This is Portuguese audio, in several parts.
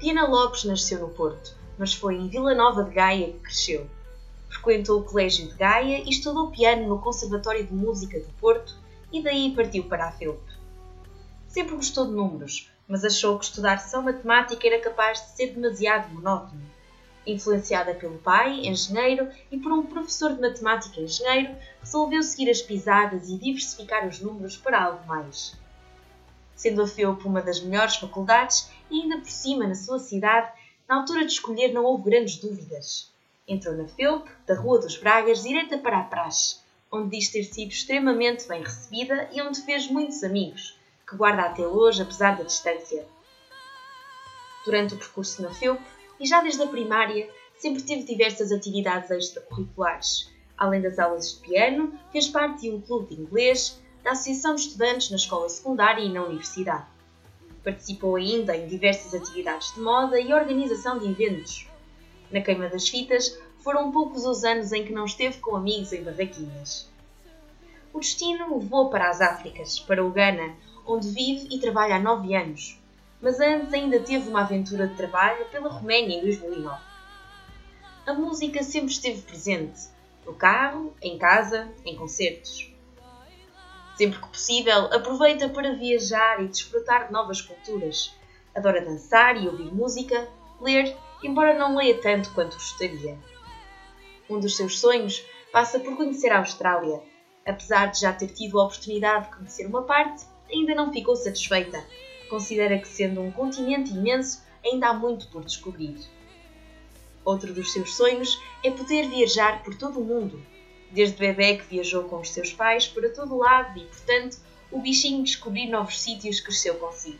Diana Lopes nasceu no Porto, mas foi em Vila Nova de Gaia que cresceu. Frequentou o Colégio de Gaia e estudou piano no Conservatório de Música do Porto e daí partiu para a FEUP. Sempre gostou de números, mas achou que estudar só matemática era capaz de ser demasiado monótono. Influenciada pelo pai, engenheiro, e por um professor de matemática engenheiro, resolveu seguir as pisadas e diversificar os números para algo mais. Sendo a FEUP uma das melhores faculdades e ainda por cima na sua cidade, na altura de escolher não houve grandes dúvidas. Entrou na FEUP, da Rua dos Bragas, direta para a praxe, onde diz ter sido extremamente bem recebida e onde fez muitos amigos, que guarda até hoje, apesar da distância. Durante o percurso na FEUP, e já desde a primária, sempre teve diversas atividades extracurriculares. Além das aulas de piano, fez parte de um clube de inglês, da Associação de Estudantes na escola secundária e na universidade. Participou ainda em diversas atividades de moda e organização de eventos. Na queima das fitas, foram poucos os anos em que não esteve com amigos em barraquinhas. O destino levou para as Áfricas, para o Ghana, onde vive e trabalha há nove anos, mas antes ainda teve uma aventura de trabalho pela Roménia em 2009. A música sempre esteve presente, no carro, em casa, em concertos. Sempre que possível, aproveita para viajar e desfrutar de novas culturas. Adora dançar e ouvir música, ler, embora não leia tanto quanto gostaria. Um dos seus sonhos passa por conhecer a Austrália. Apesar de já ter tido a oportunidade de conhecer uma parte, ainda não ficou satisfeita. Considera que, sendo um continente imenso, ainda há muito por descobrir. Outro dos seus sonhos é poder viajar por todo o mundo, Desde bebê que viajou com os seus pais para todo lado e, portanto, o bichinho de descobrir novos sítios cresceu consigo.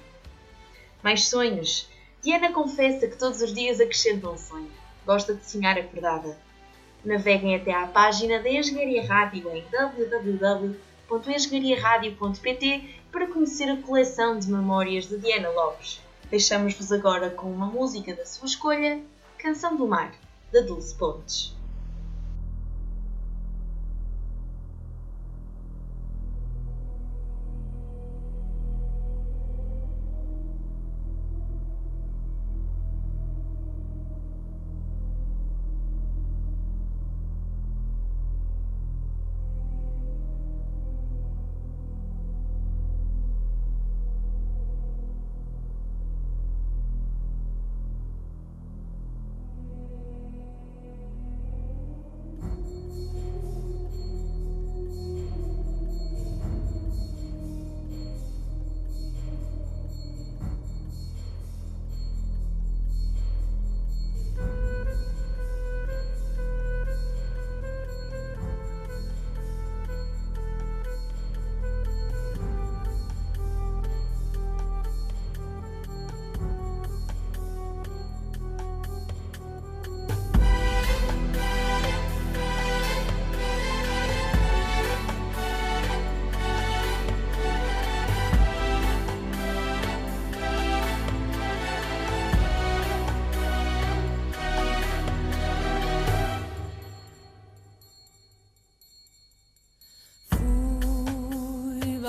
Mais sonhos. Diana confessa que todos os dias acrescenta um sonho. Gosta de sonhar acordada. Naveguem até à página da Engenharia Rádio em www.engenhariaradio.pt para conhecer a coleção de memórias de Diana Lopes. Deixamos-vos agora com uma música da sua escolha, Canção do Mar, da Dulce Pontes.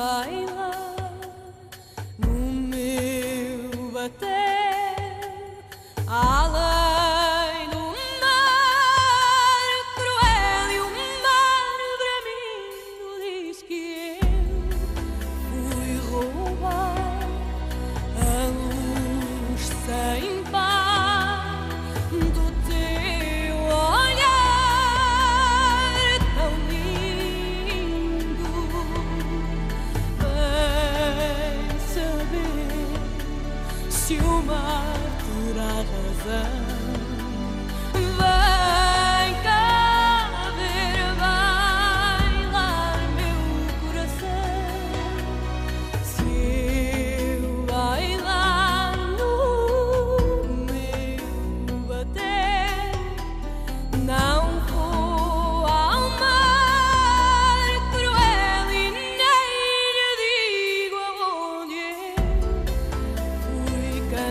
baila no meu bater. Vem cá ver, baila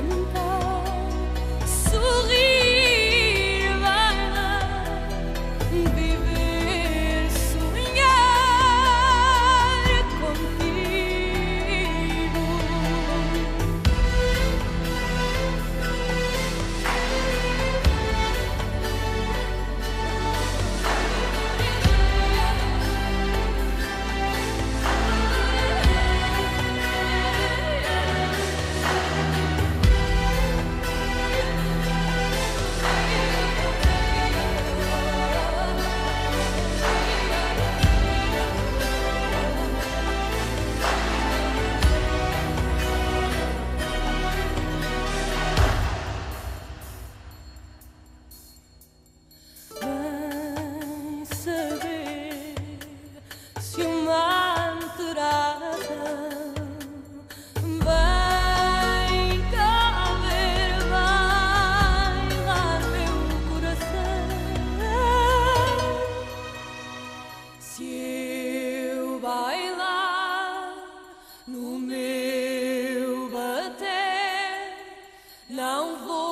等待。能否